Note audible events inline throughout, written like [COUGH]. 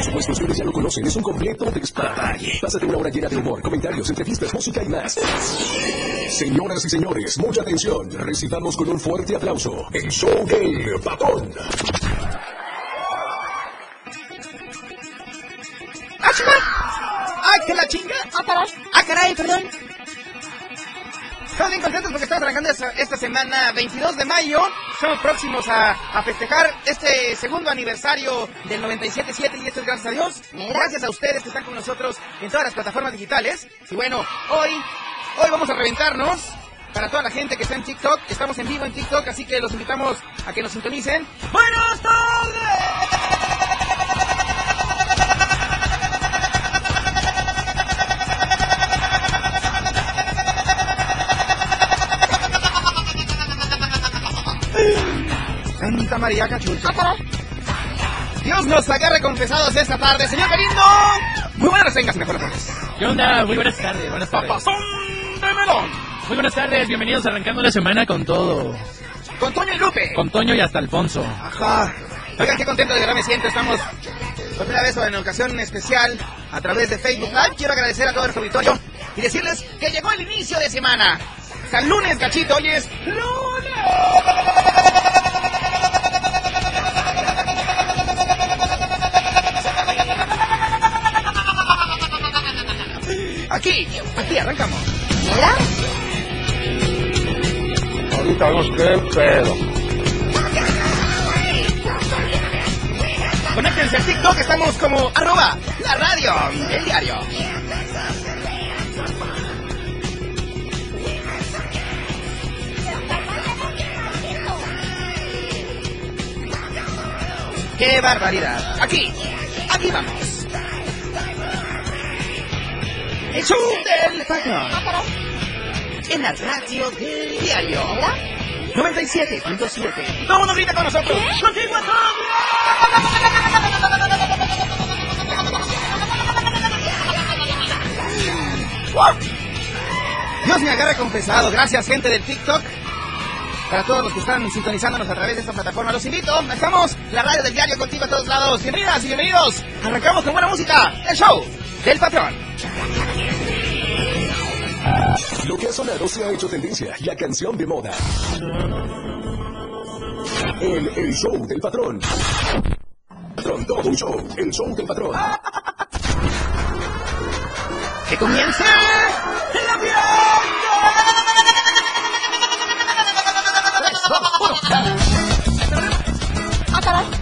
Por supuesto, ustedes ya lo conocen. Es un completo despapalle. Pásate una hora llena de humor, comentarios, entrevistas, música y más. Señoras y señores, mucha atención. Recibamos con un fuerte aplauso el show del patón. ¡Ah! ¡Ah, que la chinga! Ah, caray. ¡Ah, caray, perdón! Estamos bien contentos porque estamos arrancando esta, esta semana 22 de mayo. Estamos próximos a, a festejar este segundo aniversario del 97.7 y esto es gracias a Dios. Gracias a ustedes que están con nosotros en todas las plataformas digitales. Y bueno, hoy, hoy vamos a reventarnos. Para toda la gente que está en TikTok, estamos en vivo en TikTok, así que los invitamos a que nos sintonicen. ¡Buenas Santa María Cachucha. Ah, caray. Dios nos agarre confesados esta tarde. Señor Galindo, muy buenas tengas, mejor pones. ¿Qué onda? Muy buenas tardes, buenas tardes. Papazón de melón. Muy buenas tardes, bienvenidos arrancando la semana con todo. Con Toño y Lupe. Con Toño y hasta Alfonso. Ajá. Oigan, qué contento de verdad me siento. Estamos por primera vez o en ocasión especial a través de Facebook Live. Quiero agradecer a todo el auditorio y decirles que llegó el inicio de semana. O sea, lunes, cachito, hoy es lunes. Aquí arrancamos. Mira. Ahorita vemos qué pedo. Conéctense a TikTok, estamos como arroba la radio, el diario. ¡Qué barbaridad! Aquí, aquí vamos. El show del patrón. En la radio del diario. 97.7. Todo mundo grita con nosotros. ¡Contigo Dios me agarra confesado. Gracias, gente del TikTok. Para todos los que están sintonizándonos a través de esta plataforma, los invito. Estamos la radio del diario contigo a todos lados. Bienvenidas y bienvenidos. Arrancamos con buena música. El show del patrón. Lo que ha sonado se ha hecho tendencia. La canción de moda. El, el show del patrón. Patrón, todo un show. El show del patrón. ¡Que comience la Ah, caray.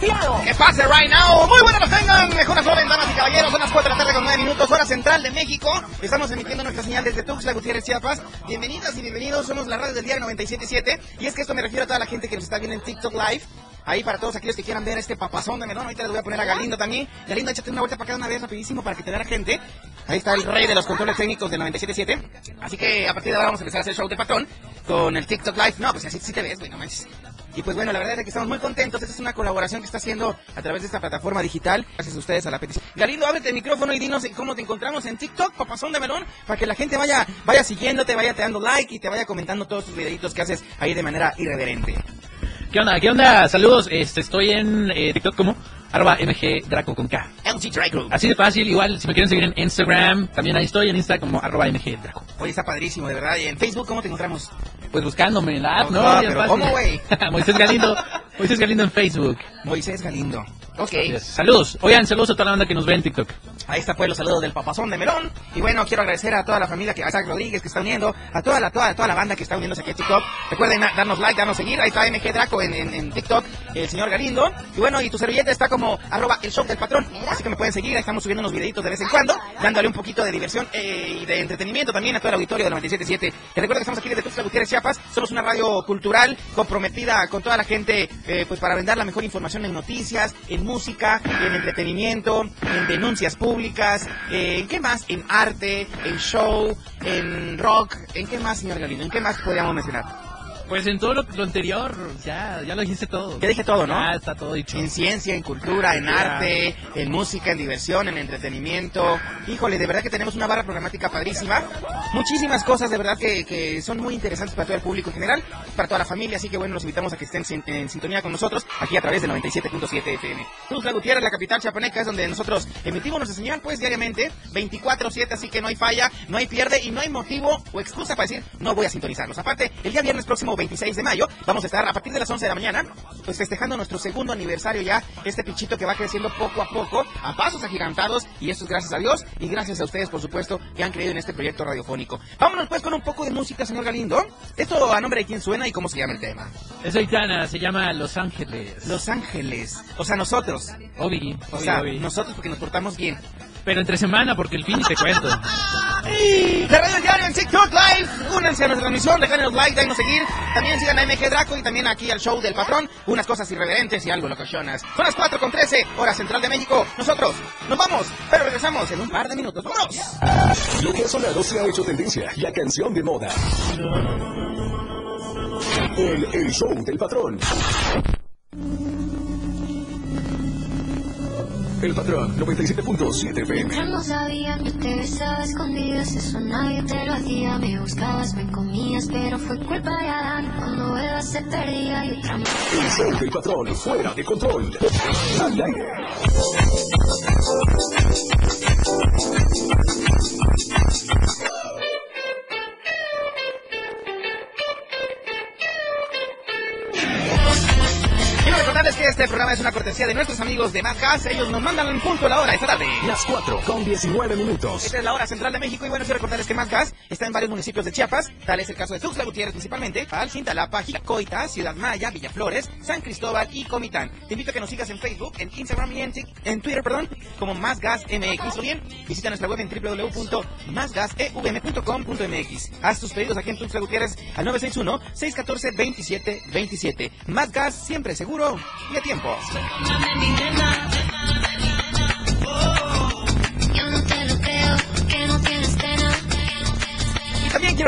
Desgraciado? ¿Qué pase right now? Muy buenas nos tengan, mejor joven, damas y caballeros. Son las 4 de la tarde con 9 minutos, hora central de México. Estamos emitiendo nuestra señal desde Tuxtla Gutiérrez, Chiapas. Bienvenidas y bienvenidos, somos la radio del diario 97.7. Y es que esto me refiero a toda la gente que nos está viendo en TikTok Live. Ahí para todos aquellos que quieran ver este papazón de melón. Ahorita les voy a poner a Galindo también. Galindo, échate una vuelta para acá una vez rapidísimo para que te vea la gente. Ahí está el rey de los controles técnicos del 97.7. Así que a partir de ahora vamos a empezar a hacer show de patrón con el TikTok Live. No, pues así sí te ves, güey, no manches. Y pues bueno, la verdad es que estamos muy contentos. Esta es una colaboración que está haciendo a través de esta plataforma digital. Gracias a ustedes a la petición. Galindo, ábrete el micrófono y dinos cómo te encontramos en TikTok, papazón de melón, para que la gente vaya, vaya siguiéndote, vaya te dando like y te vaya comentando todos tus videitos que haces ahí de manera irreverente. ¿Qué onda? ¿Qué onda? Saludos, este, estoy en eh, TikTok como arroba mgdraco con K. LG Dry Group. Así de fácil, igual si me quieren seguir en Instagram, también ahí estoy en Insta como arroba mgdraco. Oye, está padrísimo, de verdad. ¿Y en Facebook cómo te encontramos? Pues buscándome en la app, ¿no? No, pero. ¿cómo, güey? [LAUGHS] Moisés Galindo, Moisés Galindo en Facebook. Moisés Galindo. Ok. Saludos, oigan, saludos a toda la banda que nos ve en TikTok. Ahí está pues los saludos del papazón de Melón. Y bueno, quiero agradecer a toda la familia, que, a Isaac Rodríguez que está uniendo, a toda la, toda, toda la banda que está uniéndose aquí a TikTok. Recuerden darnos like, darnos seguir. Ahí está MG Draco en, en, en TikTok. El señor Galindo. Y bueno, y tu servilleta está como arroba el show del patrón. Así que me pueden seguir, ahí estamos subiendo unos videitos de vez en cuando, dándole un poquito de diversión eh, y de entretenimiento también a todo el auditorio de 97.7. Te recuerdo que estamos aquí desde Tuxtla Gutiérrez, Chiapas. Somos una radio cultural comprometida con toda la gente, eh, pues para brindar la mejor información en noticias, en música, en entretenimiento, en denuncias públicas, eh, ¿en qué más? En arte, en show, en rock, ¿en qué más, señor Galindo? ¿En qué más podríamos mencionar? Pues en todo lo, lo anterior, ya, ya lo dijiste todo. Ya dije todo, ¿no? Ya está todo dicho. En ciencia, en cultura, en arte, en música, en diversión, en entretenimiento. Híjole, de verdad que tenemos una barra programática padrísima. Muchísimas cosas, de verdad, que, que son muy interesantes para todo el público en general, para toda la familia. Así que bueno, los invitamos a que estén sin- en sintonía con nosotros aquí a través de 97.7 FM. Tuxtla Gutiérrez, la capital chapaneca, es donde nosotros emitimos nuestra señal, pues diariamente, 24-7, así que no hay falla, no hay pierde y no hay motivo o excusa para decir no voy a sintonizarlos. Aparte, el día viernes próximo 26 de mayo, vamos a estar a partir de las 11 de la mañana, pues festejando nuestro segundo aniversario ya, este pichito que va creciendo poco a poco, a pasos agigantados, y esto es gracias a Dios y gracias a ustedes, por supuesto, que han creído en este proyecto radiofónico. Vámonos pues con un poco de música, señor Galindo. Esto a nombre de quién suena y cómo se llama el tema. Es Aitana, se llama Los Ángeles. Los Ángeles, o sea, nosotros, Obi, o Obi, sea, Obi. nosotros porque nos portamos bien. Pero entre semana, porque el fin te cuento. [LAUGHS] De Radio Diario en TikTok Live. Únanse a nuestra transmisión, déjanos like, déjanos seguir. También sigan a MG Draco y también aquí al show del patrón. Unas cosas irreverentes y algo locochonas. Son las 4 con 13, hora central de México. Nosotros nos vamos, pero regresamos en un par de minutos. ¡Vámonos! Lo que ha sonado se ha hecho tendencia, la canción de moda. El, el show del patrón. El patrón 97.7 FM. Ya no sabía que te besaba escondidas, eso nadie te lo hacía. Me buscabas, me comías, pero fue culpa de Adán. Cuando bebas se perdía y otra. El show del patrón fuera de control. Al aire. Este programa es una cortesía de nuestros amigos de Más Gas. Ellos nos mandan en punto la hora esta tarde. Las 4 con 19 minutos. Esta es la hora central de México y bueno, quiero recordarles que Más Gas está en varios municipios de Chiapas. Tal es el caso de Tuxtla Gutiérrez principalmente, Al, Cintalapa, Coita, Ciudad Maya, Villaflores, San Cristóbal y Comitán. Te invito a que nos sigas en Facebook, en Instagram y en, en Twitter, perdón, como Más Gas MX. O bien, visita nuestra web en www.másgasevm.com.mx. Haz tus pedidos aquí en Tuxtla Gutiérrez al 961-614-2727. Más Gas, siempre seguro y a tiempo.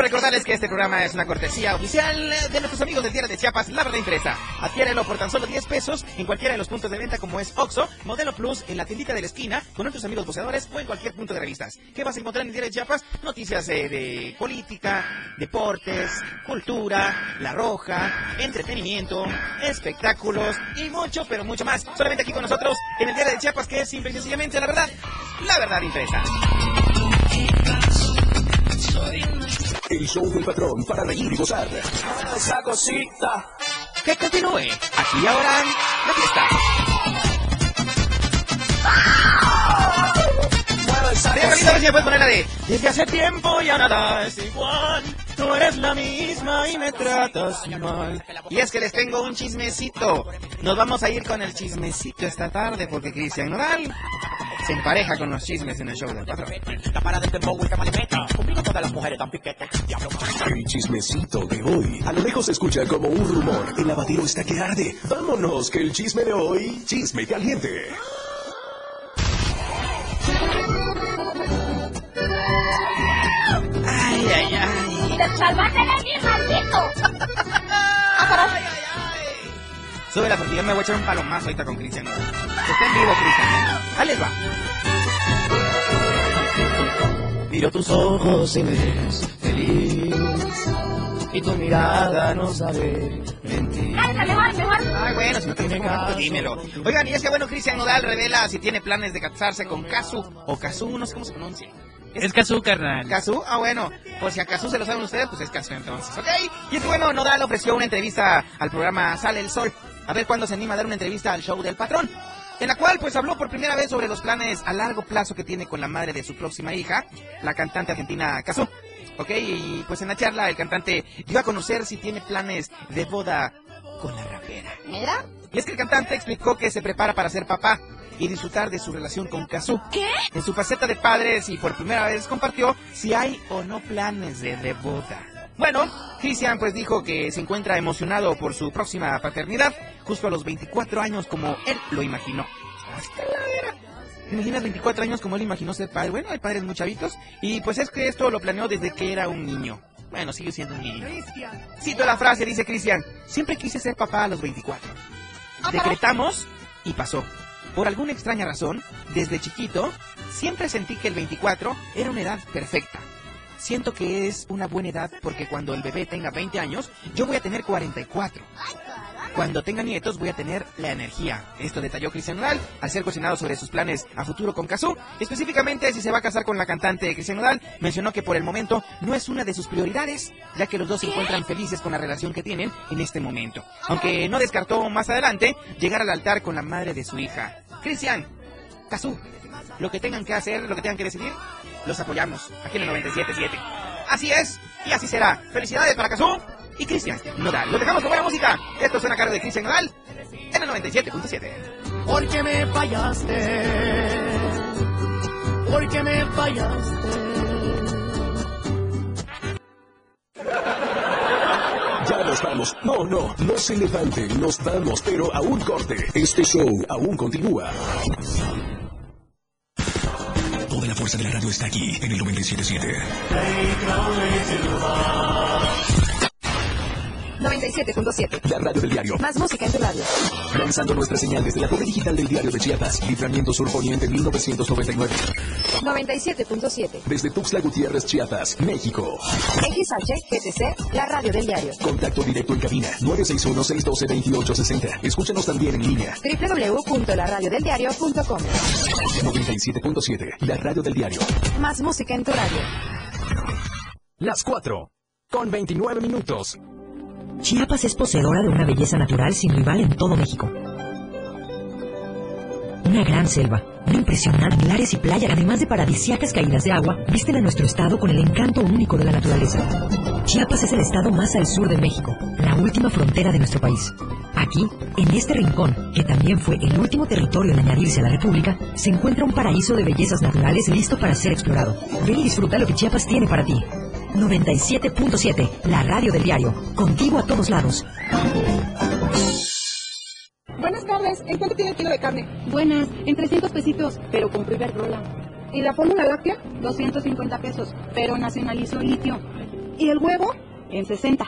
Recordarles que este programa es una cortesía oficial de nuestros amigos del Diario de Chiapas, La Verdad Impresa. Adquiérelo por tan solo 10 pesos en cualquiera de los puntos de venta como es Oxxo, Modelo Plus, en la tiendita de la esquina, con nuestros amigos boceadores o en cualquier punto de revistas. ¿Qué vas a encontrar en Diario de Chiapas? Noticias eh, de política, deportes, cultura, La Roja, entretenimiento, espectáculos y mucho, pero mucho más. Solamente aquí con nosotros en el Diario de Chiapas, que es simple y sencillamente la verdad, La Verdad Impresa. El show del patrón para reír y gozar. Esa cosita. que continúe. Aquí ahora, la fiesta. Carlita, a de Desde hace tiempo ya nada es igual Tú eres la misma y me tratas mal Y es que les tengo un chismecito Nos vamos a ir con el chismecito esta tarde Porque Cristian Nodal se empareja con los chismes en el show del patrón El chismecito de hoy. A lo lejos se escucha como un rumor. El lavadero está que arde. Vámonos, que el chisme de hoy, chisme caliente. Ay, ay, ay ¡Te salvaste de mí, maldito! [LAUGHS] Ah, caray. Sube la porque me voy a echar un palomazo ahorita con Cristian Nodal Que esté en vivo, Cristian. Ahí les va Miro tus ojos y me ves feliz Y tu mirada no sabe mentir Cállate, mejor, mejor. Ay, bueno, si no tienes momento, dímelo. Oigan, y es que bueno, Cristian Nodal revela si tiene planes de casarse con Kazu o Kazu, no sé cómo se pronuncia. Es Kazú, carnal. ¿Kazu? Ah, bueno, pues si acaso se lo saben ustedes, pues es Kazu entonces, ¿ok? Y es que bueno, Nodal ofreció una entrevista al programa Sale el Sol. A ver cuándo se anima a dar una entrevista al show del patrón. En la cual, pues, habló por primera vez sobre los planes a largo plazo que tiene con la madre de su próxima hija, la cantante argentina Kazu. Ok, y pues en la charla el cantante dio a conocer si tiene planes de boda con la rapera. Mira, Y es que el cantante explicó que se prepara para ser papá y disfrutar de su relación con Kazu. ¿Qué? En su faceta de padres y por primera vez compartió si hay o no planes de, de boda. Bueno, Christian pues dijo que se encuentra emocionado por su próxima paternidad, justo a los 24 años como él lo imaginó. Hasta la era. ¿Te imaginas 24 años como él imaginó ser padre? Bueno, hay padres muy chavitos y pues es que esto lo planeó desde que era un niño. Bueno, sigue siendo un niño. Cito la frase, dice Cristian, siempre quise ser papá a los 24. Decretamos y pasó. Por alguna extraña razón, desde chiquito, siempre sentí que el 24 era una edad perfecta. Siento que es una buena edad porque cuando el bebé tenga 20 años, yo voy a tener 44. Cuando tenga nietos voy a tener la energía. Esto detalló Cristian Nodal al ser cuestionado sobre sus planes a futuro con Kazoo. Específicamente si se va a casar con la cantante Cristian Nodal, mencionó que por el momento no es una de sus prioridades, ya que los dos se encuentran felices con la relación que tienen en este momento. Aunque no descartó más adelante llegar al altar con la madre de su hija. Cristian, Kazoo, lo que tengan que hacer, lo que tengan que decidir, los apoyamos aquí en el 97.7. Así es, y así será. Felicidades para Kazoo y Cristian Nodal. Lo dejamos con buena música. Esto suena a cara de Cristian Nodal en el 97.7. Porque me fallaste. Porque me fallaste. Ya nos vamos. No, no, no se levante. Nos vamos, pero a un corte. Este show aún continúa. Fuerza de la radio está aquí en el 97.7. 97.7. La radio del diario. Más música en tu radio. Lanzando nuestra señal desde la torre digital del diario de Chiapas. Libramiento Sur Poniente 1999. 97.7. Desde Tuxtla Gutiérrez, Chiapas, México. XH, GTC, la radio del diario. Contacto directo en cabina 961-612-2860. Escúchanos también en línea. www.laradiodeldiario.com 97.7. La radio del diario. Más música en tu radio. Las 4. Con 29 minutos. Chiapas es poseedora de una belleza natural sin rival en todo México. Una gran selva, una impresionante manglares y playa, además de paradisíacas caídas de agua, visten a nuestro estado con el encanto único de la naturaleza. Chiapas es el estado más al sur de México, la última frontera de nuestro país. Aquí, en este rincón, que también fue el último territorio en añadirse a la República, se encuentra un paraíso de bellezas naturales listo para ser explorado. Ven y disfruta lo que Chiapas tiene para ti. 97.7, la radio del diario. Contigo a todos lados. Buenas tardes, ¿en cuánto tiene el kilo de carne? Buenas, en 300 pesitos, pero compré Iberdrola. ¿Y la fórmula láctea? 250 pesos, pero nacionalizó litio. ¿Y el huevo? En 60.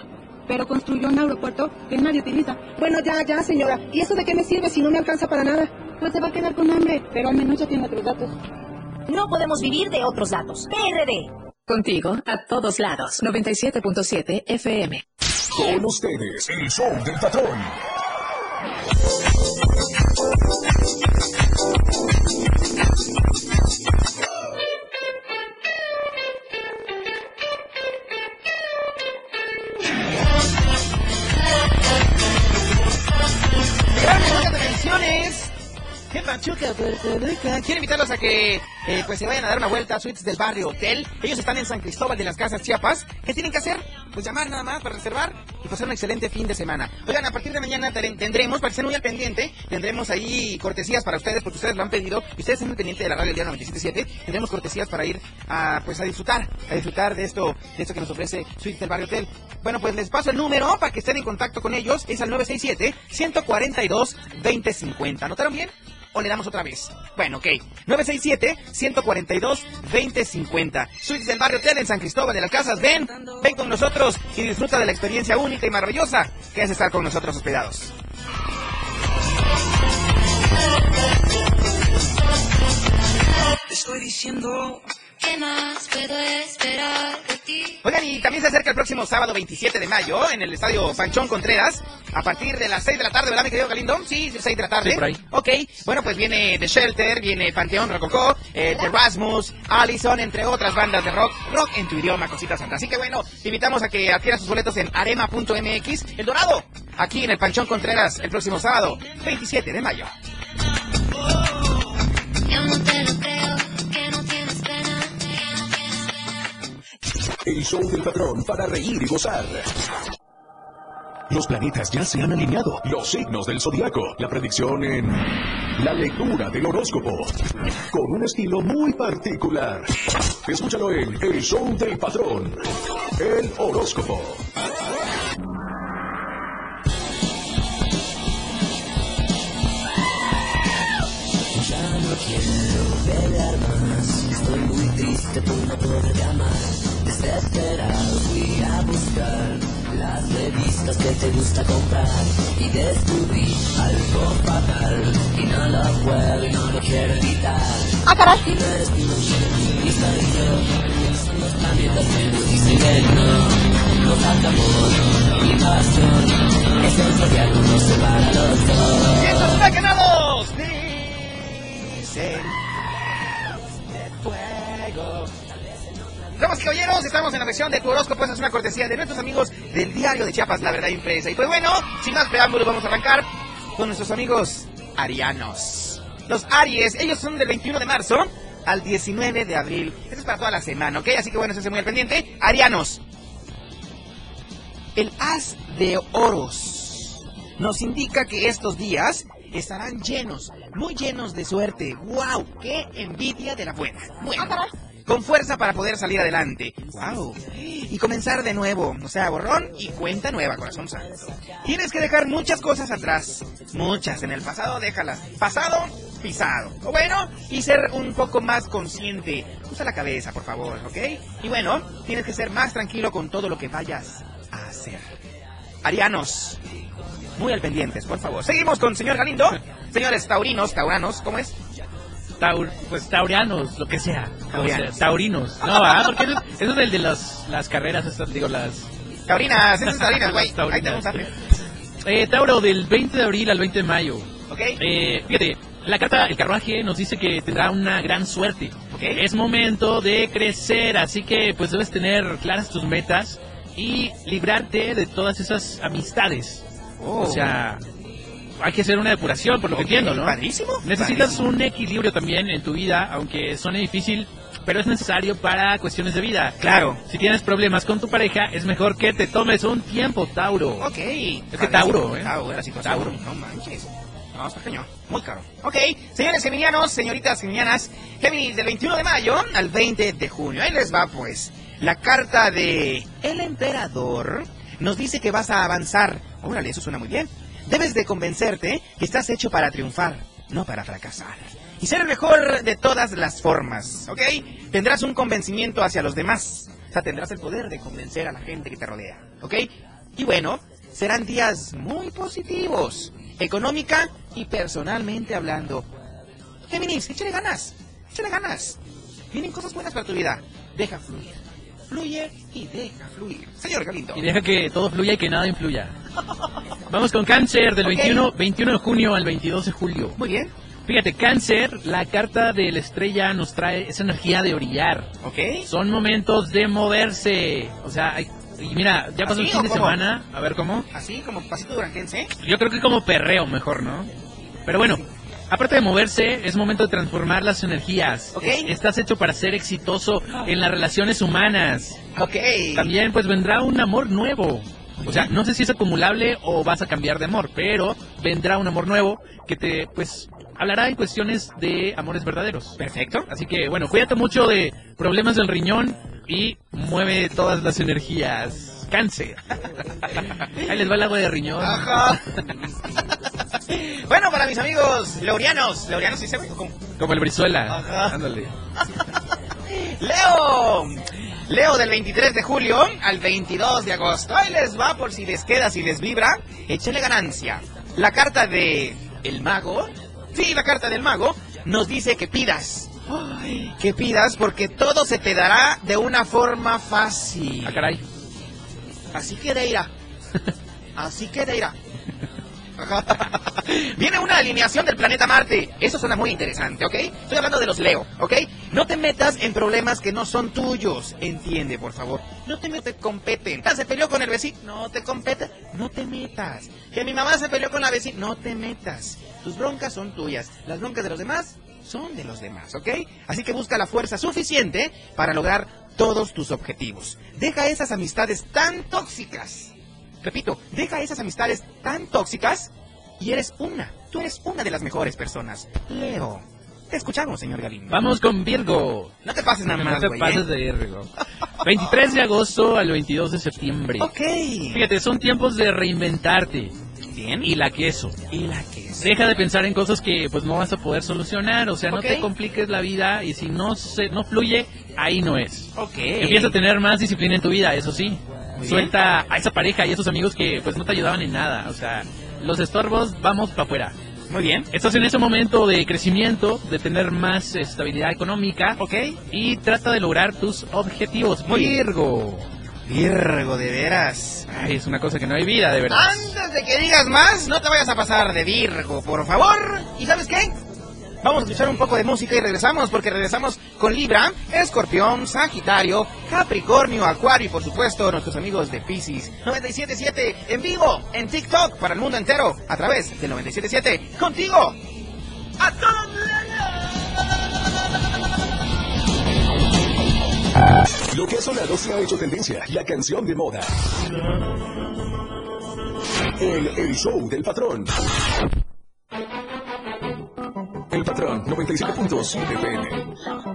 Pero construyó un aeropuerto que nadie utiliza. Bueno, ya, ya, señora. ¿Y eso de qué me sirve si no me alcanza para nada? Pues se va a quedar con hambre, pero al menos ya tiene otros datos. No podemos vivir de otros datos. PRD. Contigo a todos lados. 97.7 FM. Con ustedes, el show del patrón. ¡Qué! Quiero invitarlos a que eh, pues se vayan a dar una vuelta a Suites del Barrio Hotel. Ellos están en San Cristóbal de las Casas, Chiapas. ¿Qué tienen que hacer? Pues llamar nada más para reservar y pasar un excelente fin de semana. Oigan, a partir de mañana tendremos, para que estén muy al pendiente, tendremos ahí cortesías para ustedes, porque ustedes lo han pedido, y ustedes estén muy pendientes de la radio del día 97.7, tendremos cortesías para ir a, pues a disfrutar, a disfrutar de esto, de esto que nos ofrece Suites del Barrio Hotel. Bueno, pues les paso el número para que estén en contacto con ellos, es al 967-142-2050. ¿Anotaron bien? O le damos otra vez? Bueno, ok. 967-142-2050. Suites del Barrio Hotel en San Cristóbal de las Casas. Ven, ven con nosotros y disfruta de la experiencia única y maravillosa que es estar con nosotros hospedados. Estoy diciendo. ¿Qué más puedo esperar de ti? Oigan, y también se acerca el próximo sábado 27 de mayo en el estadio Panchón Contreras, a partir de las 6 de la tarde, ¿verdad, mi querido Galindo? Sí, 6 de la tarde. Sí, por ahí. Ok, bueno, pues viene The Shelter, viene Panteón Rococó, eh, The Rasmus, Allison, entre otras bandas de rock, rock en tu idioma, cositas santa. Así que bueno, te invitamos a que adquieras sus boletos en arema.mx, El Dorado, aquí en el Panchón Contreras, el próximo sábado, 27 de mayo. Yo no te El show del patrón para reír y gozar. Los planetas ya se han alineado. Los signos del zodiaco. La predicción en. La lectura del horóscopo. Con un estilo muy particular. Escúchalo en El Show del Patrón. El horóscopo. Ya no quiero pelear más, estoy muy triste por no poder llamar. Desesperado fui a buscar las revistas que te gusta comprar y descubrí algo fatal y no lo puedo y no lo quiero evitar. ¡Ah, caray! Y no eres tú, ni soy yo, son los planetas que nos dicen que no, no falta amor ni pasión, es el zodiaco no separa a los dos. ¡Y estos! Dicen de fuego. Damas y caballeros, estamos en la versión de tu horóscopo. Es una cortesía de nuestros amigos del diario de Chiapas, La Verdad Impresa. Y pues bueno, sin más preámbulos, vamos a arrancar con nuestros amigos arianos. Los Aries, ellos son del 21 de marzo al 19 de abril. Esto es para toda la semana, ¿ok? Así que bueno, esténse muy al pendiente. Arianos. El as de oros nos indica que estos días estarán llenos, muy llenos de suerte. ¡Wow! ¡Qué envidia de la buena! Bueno, con fuerza para poder salir adelante. ¡Wow! Y comenzar de nuevo. O sea, borrón y cuenta nueva, corazón santo. Tienes que dejar muchas cosas atrás. Muchas. En el pasado, déjalas. Pasado, pisado. O bueno, y ser un poco más consciente. Usa la cabeza, por favor, ¿ok? Y bueno, tienes que ser más tranquilo con todo lo que vayas a hacer. Arianos, muy al pendientes, por favor. Seguimos con señor Galindo. Señores taurinos, tauranos, ¿cómo es? Taur, pues taurianos, lo que sea. Taurianos. Taurinos. No, ¿verdad? Porque eso, eso es el de las, las carreras, estas, digo, las... Taurinas, esas [LAUGHS] taurinas, güey. Taurinas. Ahí tenemos Eh, Tauro, del 20 de abril al 20 de mayo. ¿Ok? Eh, fíjate, la carta, el carruaje nos dice que tendrá una gran suerte. Es momento de crecer, así que pues debes tener claras tus metas y librarte de todas esas amistades. Oh. O sea, hay que hacer una depuración, por lo que Ok, entiendo, ¿no? padrísimo, Necesitas padrísimo. un equilibrio también en tu vida, aunque suene difícil, pero es necesario para cuestiones de vida. Claro. Si tienes problemas con tu pareja, es mejor que te tomes un tiempo, Tauro. Ok. Es que Tauro, ¿eh? Tauro, la situación. Tauro. No manches. No, está cañón. Muy caro. Ok, señores geminianos, señoritas geminianas, Géminis del 21 de mayo al 20 de junio. Ahí les va, pues. La carta de El Emperador nos dice que vas a avanzar. Órale, eso suena muy bien. Debes de convencerte que estás hecho para triunfar, no para fracasar. Y ser el mejor de todas las formas, ¿ok? Tendrás un convencimiento hacia los demás. O sea, tendrás el poder de convencer a la gente que te rodea, ¿ok? Y bueno, serán días muy positivos, económica y personalmente hablando. Géminis, échale ganas, échale ganas. Vienen cosas buenas para tu vida. Deja fluir. Fluye y deja fluir. Señor Galindo. Y deja que todo fluya y que nada influya. Vamos con cáncer del Ok. 21, 21 de junio al 22 de julio. Muy bien. Fíjate, cáncer, la carta de la estrella nos trae esa energía de brillar. Ok. Son momentos de moverse. O sea, hay- y mira, ya pasó el ¿Así fin de cómo? semana. A ver cómo. Así como pasito duranguense. Yo creo que como perreo mejor, ¿no? Pero bueno, aparte de moverse, es momento de transformar las energías. Ok. Estás hecho para ser exitoso en las relaciones humanas. Ok. También pues vendrá un amor nuevo. O sea, no sé si es acumulable o vas a cambiar de amor, pero vendrá un amor nuevo que te pues hablará en cuestiones de amores verdaderos. Perfecto. Así que bueno, cuídate mucho de problemas del riñón y mueve todas las energías. Cáncer. [LAUGHS] Ahí les va el agua de riñón. Ajá. [LAUGHS] bueno, para mis amigos leurianos. ¿Leurianos sí se ve? ¿Cómo? Como el Brizuela. Ajá. Ándale. [LAUGHS] Leo. Leo del 23 de julio al 22 de agosto. Ahí les va por si les queda, si les vibra. Échenle ganancia. La carta de el mago. Sí, la carta del mago nos dice que pidas. Ay, que pidas porque todo se te dará de una forma fácil. Ah, caray. Así que Deira. [LAUGHS] Así que Deira. [LAUGHS] Viene una alineación del planeta Marte. Eso suena muy interesante, ¿ok? Estoy hablando de los Leo, ¿ok? No te metas en problemas que no son tuyos. Entiende, por favor. No te, no te competen. Se peleó con el vecino. No te compete. No te metas. Que mi mamá se peleó con la vecina. No te metas. Tus broncas son tuyas. Las broncas de los demás son de los demás, ¿ok? Así que busca la fuerza suficiente para lograr todos tus objetivos. Deja esas amistades tan tóxicas Repito, deja esas amistades tan tóxicas y eres una. Tú eres una de las mejores personas. Leo. Te escuchamos, señor Galindo. Vamos con Virgo. No te pases nada No más, te güey, pases ¿eh? de Virgo. 23 de agosto al 22 de septiembre. Ok. Fíjate, son tiempos de reinventarte. Bien. Y la queso. Y la queso. Deja de pensar en cosas que pues no vas a poder solucionar, o sea, no te compliques la vida y si no se no fluye, ahí no es. Ok. Empieza a tener más disciplina en tu vida, eso sí. Suelta a esa pareja y a esos amigos que pues no te ayudaban en nada, o sea, los estorbos vamos para afuera. Muy bien. Estás en ese momento de crecimiento, de tener más estabilidad económica. Ok. Y trata de lograr tus objetivos. Muy- Virgo. Virgo, de veras. Ay, es una cosa que no hay vida, de verdad. Antes de que digas más, no te vayas a pasar de Virgo, por favor. ¿Y sabes qué? Vamos a escuchar un poco de música y regresamos, porque regresamos con Libra, Escorpión, Sagitario, Capricornio, Acuario y por supuesto nuestros amigos de Pisces. 97.7 en vivo, en TikTok, para el mundo entero, a través del 97.7, contigo. ¡A todos! Lo que ha sonado se ha hecho tendencia, la canción de moda. El show del patrón. El patrón 97.7 FM.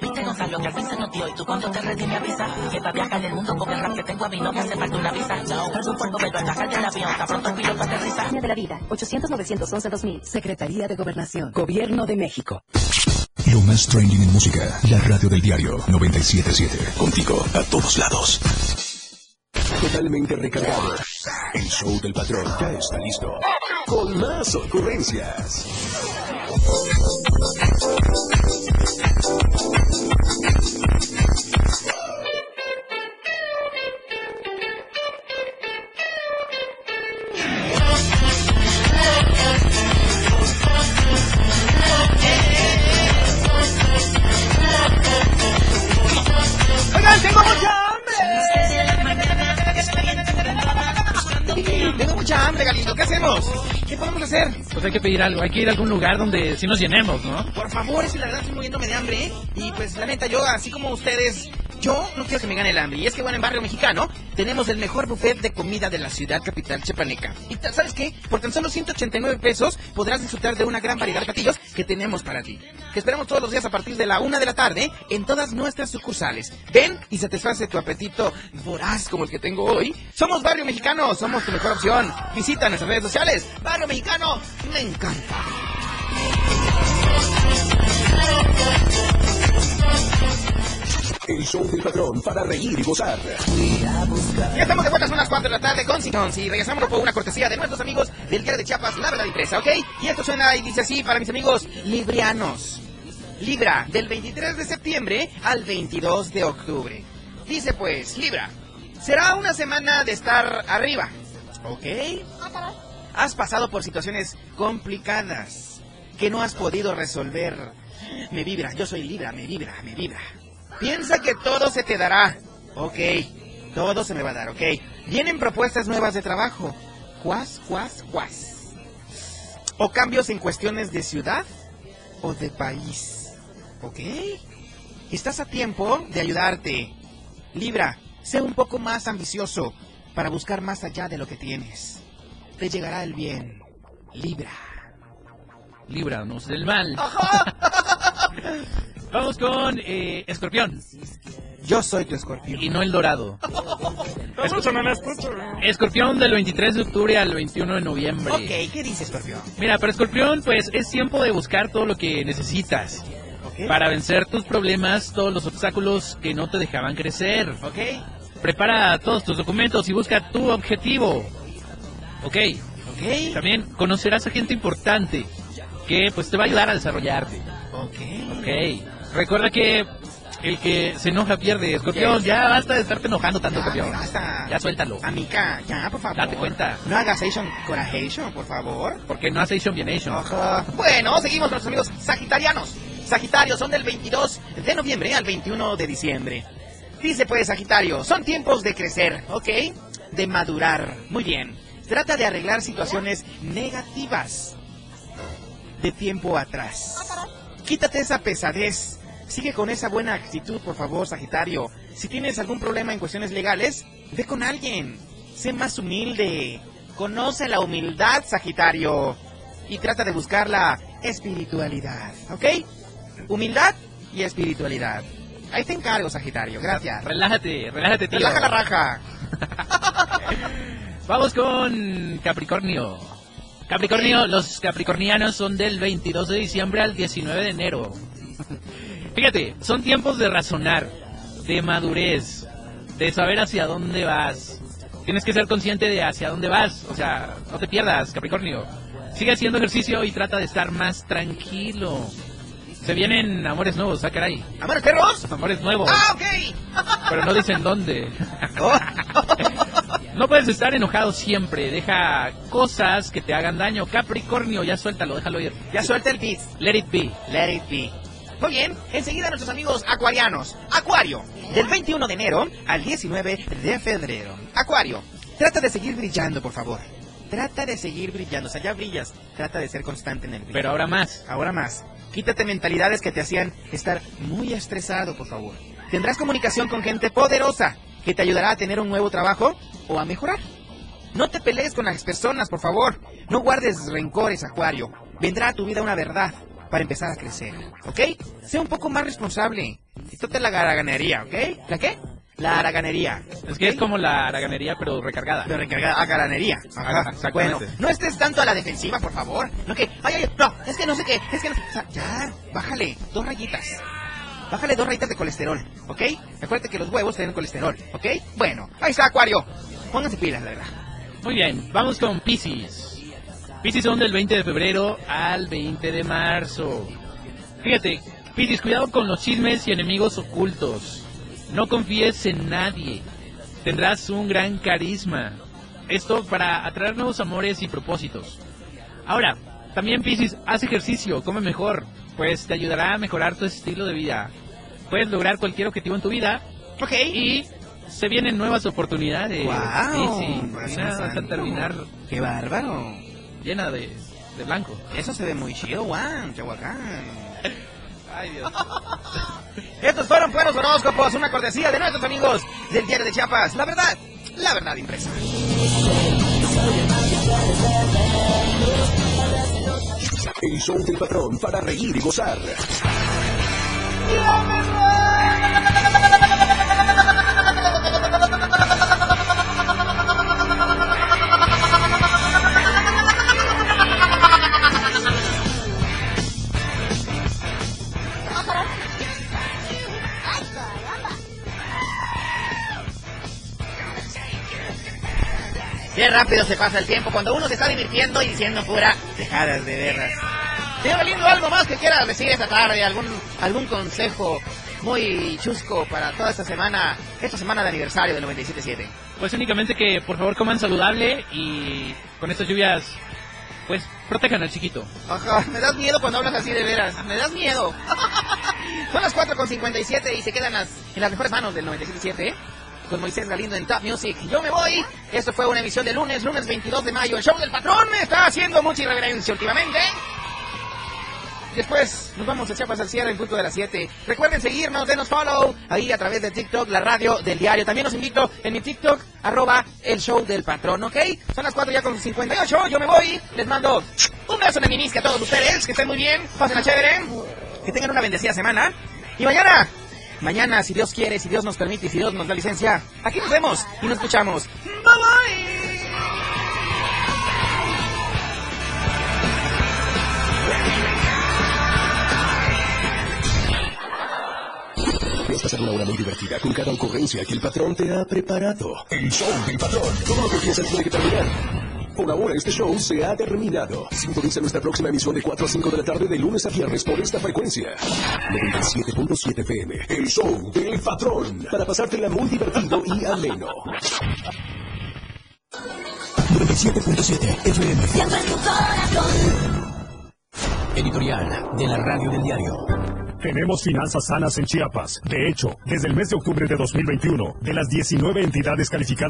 Viste Gonzalo que al fin se nos dio y tú cuando te me avisa que para viajar el mundo con el rap que tengo a mí no me hace falta una visa. Perdo un cuerpo, pero al bajar del avión, tan pronto el piloto aterriza. de la vida, 800-911-2000. Secretaría de Gobernación. Gobierno de México. Lo más trending en música, la radio del diario 977. Contigo a todos lados. Totalmente recargado. El show del patrón ya está listo. Con más ocurrencias. Hacer? Pues hay que pedir algo, hay que ir a algún lugar donde sí nos llenemos, ¿no? Por favor, es que la verdad estoy muriéndome de hambre, ¿eh? Y pues la neta, yo, así como ustedes, yo no quiero que me gane el hambre. Y es que bueno, en Barrio Mexicano tenemos el mejor buffet de comida de la ciudad capital chepaneca. Y ¿sabes qué? Por tan solo 189 pesos podrás disfrutar de una gran variedad de platillos que tenemos para ti. Te esperamos todos los días a partir de la una de la tarde en todas nuestras sucursales. Ven y satisface tu apetito voraz como el que tengo hoy. Somos Barrio Mexicano, somos tu mejor opción. Visita nuestras redes sociales. Barrio Mexicano, me encanta. El show del patrón para reír y gozar. Ya estamos de vuelta, son las 4 de la tarde con Sitons y regresamos por una cortesía de nuestros amigos del Diario de Chiapas, La Verdad Impresa, ¿ok? Y esto suena y dice así para mis amigos librianos. Libra, del 23 de septiembre al 22 de octubre. Dice pues, Libra, será una semana de estar arriba, ¿ok? Has pasado por situaciones complicadas que no has podido resolver. Me vibra, yo soy Libra, me vibra, me vibra. Piensa que todo se te dará. Ok, todo se me va a dar, ok. Vienen propuestas nuevas de trabajo. Cuas, cuas, cuas. O cambios en cuestiones de ciudad o de país. ¿Ok? Estás a tiempo de ayudarte. Libra, sé un poco más ambicioso para buscar más allá de lo que tienes. Te llegará el bien. Libra. Líbranos del mal. [LAUGHS] Vamos con eh, Escorpión. Yo soy tu escorpión. Y no el dorado. Escúchame, me escúchame. Escorpión del 23 de octubre al 21 de noviembre. Ok, ¿qué dice escorpión? Mira, para Escorpión, pues es tiempo de buscar todo lo que necesitas. Para vencer tus problemas, todos los obstáculos que no te dejaban crecer. Ok. Prepara todos tus documentos y busca tu objetivo. Ok. Ok. También conocerás a gente importante que pues te va a ayudar a desarrollarte. Ok. Ok. Recuerda que el que se enoja pierde. Escorpión, ya basta de estarte enojando tanto, Ya, Escorpión. basta. Ya suéltalo. Amica, ya, por favor. Date cuenta. No hagas Asian Corajation, por favor. Porque no hace Asian bien Asian. Ajá. Bueno, seguimos con nuestros amigos sagitarianos. Sagitario, son del 22 de noviembre al 21 de diciembre. Dice pues Sagitario, son tiempos de crecer, ¿ok? De madurar. Muy bien. Trata de arreglar situaciones negativas de tiempo atrás. Quítate esa pesadez. Sigue con esa buena actitud, por favor, Sagitario. Si tienes algún problema en cuestiones legales, Ve con alguien. Sé más humilde. Conoce la humildad, Sagitario. Y trata de buscar la espiritualidad. ¿Ok? Humildad y espiritualidad. Ahí te encargo, Sagitario. Gracias. Relájate, relájate, tío. Relaja la raja. [LAUGHS] Vamos con Capricornio. Capricornio, los capricornianos son del 22 de diciembre al 19 de enero. Fíjate, son tiempos de razonar, de madurez, de saber hacia dónde vas. Tienes que ser consciente de hacia dónde vas. O sea, no te pierdas, Capricornio. Sigue haciendo ejercicio y trata de estar más tranquilo. Se vienen amores nuevos, ah, caray. ¿Amores perros? Amores nuevos. Ah, ok. [LAUGHS] Pero no dicen dónde. [LAUGHS] No puedes estar enojado siempre. Deja cosas que te hagan daño. Capricornio, ya suéltalo, déjalo ir. Ya suelta el beat. Let it be. Let it be. Muy bien, enseguida nuestros amigos acuarianos. Acuario, del 21 de enero al 19 de febrero. Acuario, trata de seguir brillando, por favor. Trata de seguir brillando. O sea, ya brillas. Trata de ser constante en el brillo. Pero ahora más. Ahora más. Quítate mentalidades que te hacían estar muy estresado, por favor. Tendrás comunicación con gente poderosa que te ayudará a tener un nuevo trabajo o a mejorar. No te pelees con las personas, por favor. No guardes rencores, Acuario. Vendrá a tu vida una verdad para empezar a crecer, ¿ok? Sea un poco más responsable. Quítate la garaganería, ¿ok? ¿La qué? La haraganería. Es que es como la haraganería, pero recargada. Pero recargada, haraganería. Ajá. Bueno, no estés tanto a la defensiva, por favor. No que, ay, ay, no, es que no sé qué, es que no sé. O sea, ya, bájale, dos rayitas. Bájale dos rayitas de colesterol, ¿ok? Acuérdate que los huevos tienen colesterol, ¿ok? Bueno, ahí está, Acuario. Pónganse pilas, la verdad. Muy bien, vamos con Pisces. Pisces son del 20 de febrero al 20 de marzo. Fíjate, Pisces, cuidado con los chismes y enemigos ocultos. No confíes en nadie. Tendrás un gran carisma. Esto para atraer nuevos amores y propósitos. Ahora, también Pisces, haz ejercicio, come mejor, pues te ayudará a mejorar tu estilo de vida. Puedes lograr cualquier objetivo en tu vida. Ok. Y se vienen nuevas oportunidades. Wow. Piscis, vas a terminar ¡Qué bárbaro! Llena de, de blanco. Eso se ve muy chido, Juan, Chihuahua. Ay, Dios. [LAUGHS] Estos fueron buenos horóscopos, una cortesía de nuestros amigos del Diario de Chiapas. La verdad, la verdad impresa. El show del patrón para reír y gozar. Qué rápido se pasa el tiempo cuando uno se está divirtiendo y diciendo pura dejadas de veras. Señor Galindo, ¿algo más que quiera decir esta tarde? ¿Algún, algún consejo muy chusco para toda esta semana, esta semana de aniversario del 97.7? Pues únicamente que por favor coman saludable y con estas lluvias, pues protejan al chiquito. Ajá, me das miedo cuando hablas así de veras, me das miedo. [LAUGHS] Son las 4.57 y se quedan las, en las mejores manos del 97.7, ¿eh? Con Moisés Galindo en Top Music. Yo me voy. Esto fue una emisión de lunes, lunes 22 de mayo. El show del patrón me está haciendo mucha irreverencia últimamente. Después nos vamos a Chiapas al cierre en punto de las 7. Recuerden seguirnos, denos follow ahí a través de TikTok, la radio del diario. También los invito en mi TikTok, arroba el show del patrón, ¿ok? Son las 4 ya con 58. Yo me voy. Les mando un beso de minisca a todos ustedes. Que estén muy bien. Pasen a chévere. Que tengan una bendecida semana. Y mañana, mañana, si Dios quiere, si Dios nos permite y si Dios nos da licencia, aquí nos vemos y nos escuchamos. Bye bye. A pasar una hora muy divertida con cada ocurrencia que el patrón te ha preparado. El show del patrón. Todo lo que piensas tiene que terminar. Por ahora este show se ha terminado. Sintoniza nuestra próxima emisión de 4 a 5 de la tarde de lunes a viernes por esta frecuencia. 97.7 FM. El show del patrón. Para pasártela muy divertido y ameno. 97.7 FM. Siempre en tu corazón. Editorial de la Radio del Diario. Tenemos finanzas sanas en Chiapas. De hecho, desde el mes de octubre de 2021, de las 19 entidades calificadas